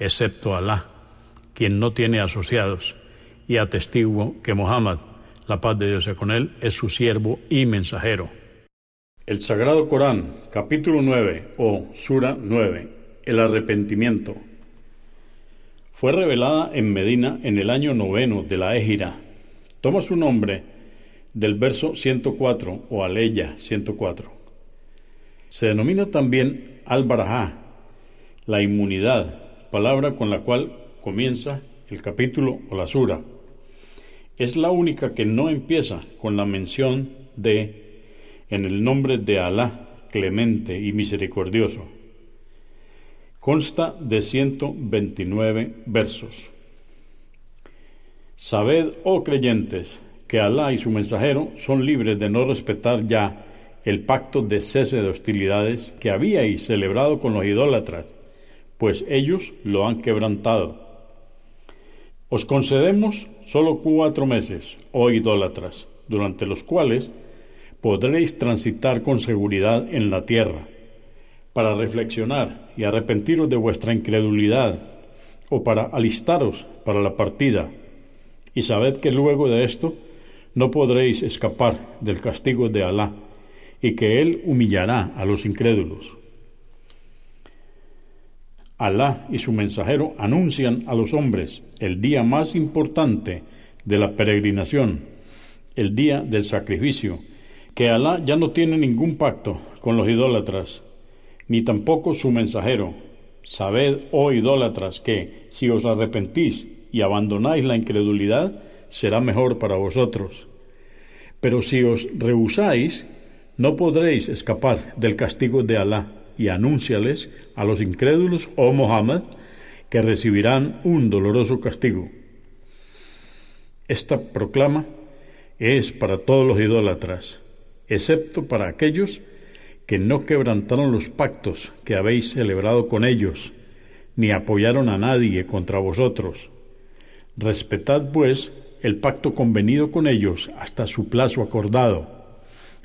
excepto Alá, quien no tiene asociados, y atestiguo que Muhammad, la paz de Dios sea con él, es su siervo y mensajero. El Sagrado Corán, capítulo 9 o Sura 9, el arrepentimiento, fue revelada en Medina en el año noveno de la Égira. Toma su nombre del verso 104 o Aleya 104. Se denomina también al-Barajá, la inmunidad, palabra con la cual comienza el capítulo o la sura. Es la única que no empieza con la mención de en el nombre de Alá, clemente y misericordioso. Consta de 129 versos. Sabed, oh creyentes, que Alá y su mensajero son libres de no respetar ya el pacto de cese de hostilidades que habíais celebrado con los idólatras, pues ellos lo han quebrantado. Os concedemos solo cuatro meses, oh idólatras, durante los cuales podréis transitar con seguridad en la tierra, para reflexionar y arrepentiros de vuestra incredulidad, o para alistaros para la partida, y sabed que luego de esto no podréis escapar del castigo de Alá, y que Él humillará a los incrédulos. Alá y su mensajero anuncian a los hombres el día más importante de la peregrinación, el día del sacrificio, que Alá ya no tiene ningún pacto con los idólatras, ni tampoco su mensajero. Sabed, oh idólatras, que si os arrepentís y abandonáis la incredulidad, será mejor para vosotros. Pero si os rehusáis, no podréis escapar del castigo de Alá, y anúnciales a los incrédulos, oh Mohammed, que recibirán un doloroso castigo. Esta proclama es para todos los idólatras, excepto para aquellos que no quebrantaron los pactos que habéis celebrado con ellos, ni apoyaron a nadie contra vosotros. Respetad, pues, el pacto convenido con ellos hasta su plazo acordado.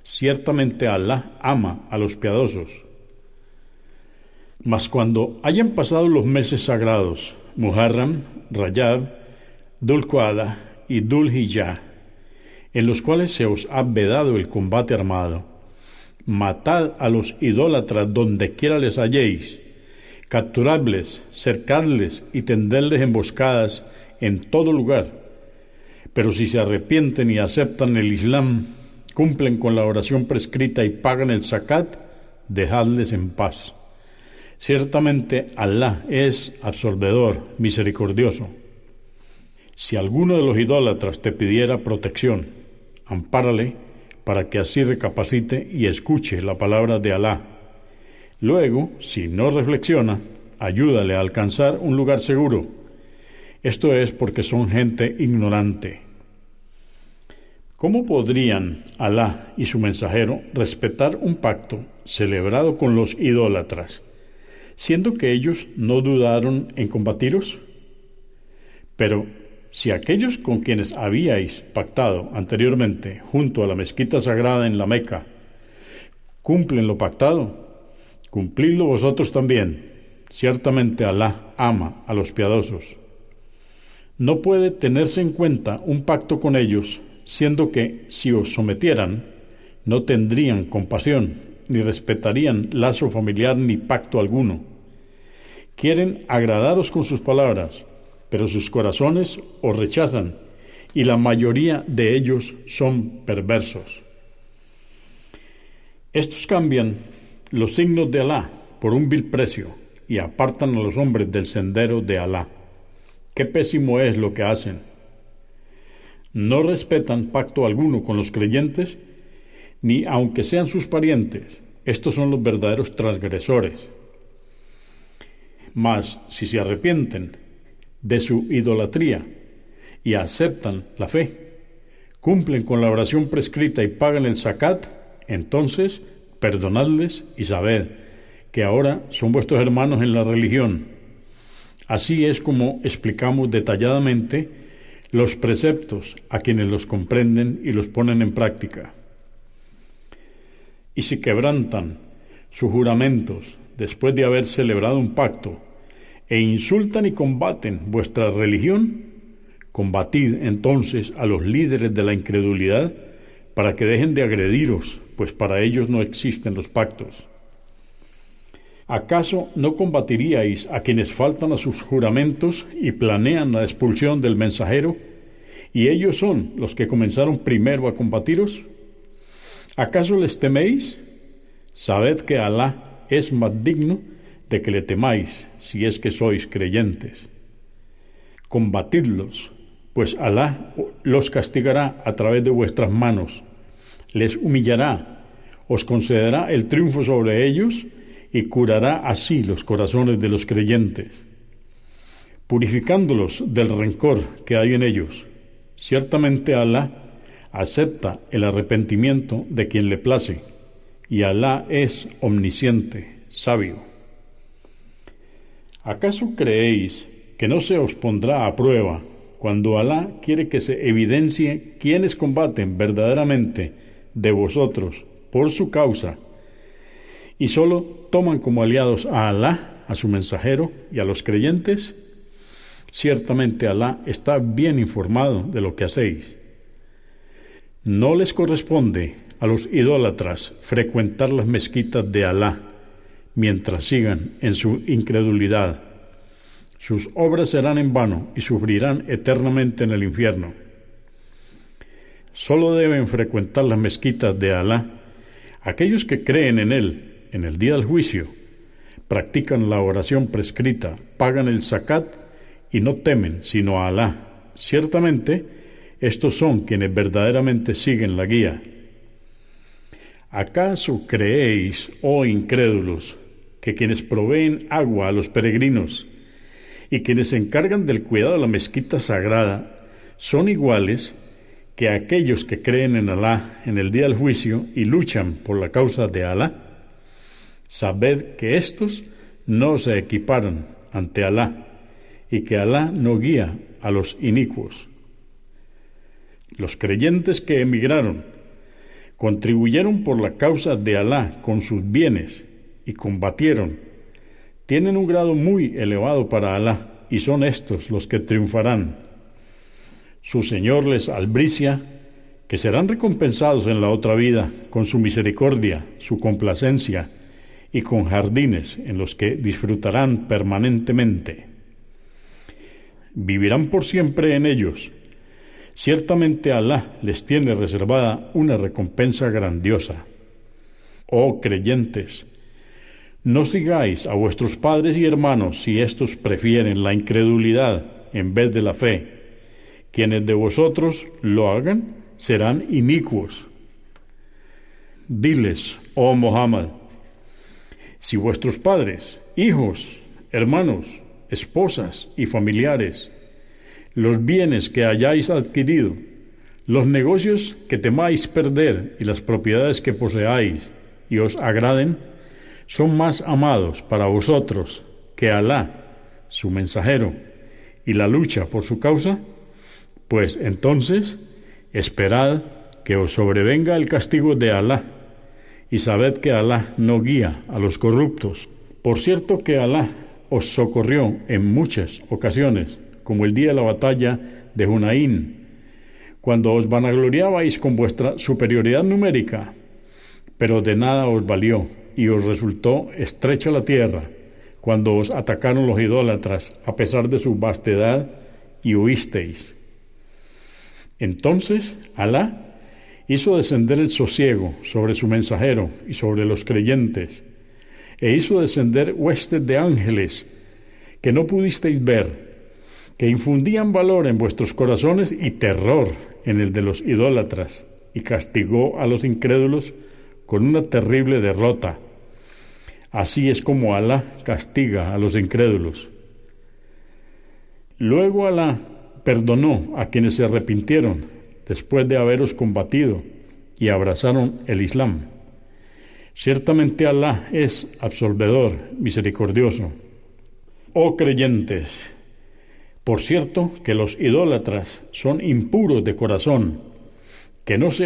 Ciertamente Alá ama a los piadosos. Mas cuando hayan pasado los meses sagrados, Muharram, Rayab, Dulquada y Dul en los cuales se os ha vedado el combate armado. Matad a los idólatras donde quiera les halléis, capturadles, cercadles y tenderles emboscadas en todo lugar. Pero si se arrepienten y aceptan el Islam, cumplen con la oración prescrita y pagan el zakat, dejadles en paz. Ciertamente Alá es absorbedor, misericordioso. Si alguno de los idólatras te pidiera protección, ampárale para que así recapacite y escuche la palabra de Alá. Luego, si no reflexiona, ayúdale a alcanzar un lugar seguro. Esto es porque son gente ignorante. ¿Cómo podrían Alá y su mensajero respetar un pacto celebrado con los idólatras, siendo que ellos no dudaron en combatiros? Pero si aquellos con quienes habíais pactado anteriormente junto a la mezquita sagrada en la Meca cumplen lo pactado, cumplidlo vosotros también. Ciertamente Alá ama a los piadosos. No puede tenerse en cuenta un pacto con ellos, siendo que si os sometieran, no tendrían compasión, ni respetarían lazo familiar ni pacto alguno. Quieren agradaros con sus palabras, pero sus corazones os rechazan, y la mayoría de ellos son perversos. Estos cambian los signos de Alá por un vil precio y apartan a los hombres del sendero de Alá. Qué pésimo es lo que hacen. No respetan pacto alguno con los creyentes, ni aunque sean sus parientes. Estos son los verdaderos transgresores. Mas si se arrepienten de su idolatría y aceptan la fe, cumplen con la oración prescrita y pagan el zakat, entonces perdonadles y sabed que ahora son vuestros hermanos en la religión. Así es como explicamos detalladamente los preceptos a quienes los comprenden y los ponen en práctica. Y si quebrantan sus juramentos después de haber celebrado un pacto e insultan y combaten vuestra religión, combatid entonces a los líderes de la incredulidad para que dejen de agrediros, pues para ellos no existen los pactos. ¿Acaso no combatiríais a quienes faltan a sus juramentos y planean la expulsión del mensajero? ¿Y ellos son los que comenzaron primero a combatiros? ¿Acaso les teméis? Sabed que Alá es más digno de que le temáis si es que sois creyentes. Combatidlos, pues Alá los castigará a través de vuestras manos, les humillará, os concederá el triunfo sobre ellos, y curará así los corazones de los creyentes, purificándolos del rencor que hay en ellos. Ciertamente Alá acepta el arrepentimiento de quien le place, y Alá es omnisciente, sabio. ¿Acaso creéis que no se os pondrá a prueba cuando Alá quiere que se evidencie quienes combaten verdaderamente de vosotros por su causa y solo toman como aliados a Alá, a su mensajero y a los creyentes, ciertamente Alá está bien informado de lo que hacéis. No les corresponde a los idólatras frecuentar las mezquitas de Alá mientras sigan en su incredulidad. Sus obras serán en vano y sufrirán eternamente en el infierno. Solo deben frecuentar las mezquitas de Alá aquellos que creen en Él en el día del juicio, practican la oración prescrita, pagan el zakat y no temen sino a Alá. Ciertamente, estos son quienes verdaderamente siguen la guía. ¿Acaso creéis, oh incrédulos, que quienes proveen agua a los peregrinos y quienes se encargan del cuidado de la mezquita sagrada son iguales que aquellos que creen en Alá en el día del juicio y luchan por la causa de Alá? Sabed que éstos no se equiparan ante Alá y que Alá no guía a los inicuos. Los creyentes que emigraron contribuyeron por la causa de Alá con sus bienes y combatieron. Tienen un grado muy elevado para Alá y son estos los que triunfarán. Su Señor les albricia que serán recompensados en la otra vida con su misericordia, su complacencia, y con jardines en los que disfrutarán permanentemente. Vivirán por siempre en ellos. Ciertamente Alá les tiene reservada una recompensa grandiosa. Oh creyentes, no sigáis a vuestros padres y hermanos si éstos prefieren la incredulidad en vez de la fe. Quienes de vosotros lo hagan serán inicuos. Diles, oh Muhammad, si vuestros padres, hijos, hermanos, esposas y familiares, los bienes que hayáis adquirido, los negocios que temáis perder y las propiedades que poseáis y os agraden, son más amados para vosotros que Alá, su mensajero, y la lucha por su causa, pues entonces esperad que os sobrevenga el castigo de Alá y sabed que Alá no guía a los corruptos. Por cierto que Alá os socorrió en muchas ocasiones, como el día de la batalla de Hunaín, cuando os vanagloriabais con vuestra superioridad numérica, pero de nada os valió y os resultó estrecha la tierra cuando os atacaron los idólatras, a pesar de su vastedad, y huisteis. Entonces Alá hizo descender el sosiego sobre su mensajero y sobre los creyentes, e hizo descender huestes de ángeles que no pudisteis ver, que infundían valor en vuestros corazones y terror en el de los idólatras, y castigó a los incrédulos con una terrible derrota. Así es como Alá castiga a los incrédulos. Luego Alá perdonó a quienes se arrepintieron después de haberos combatido y abrazaron el Islam. Ciertamente Alá es absolvedor, misericordioso. Oh creyentes, por cierto que los idólatras son impuros de corazón, que no se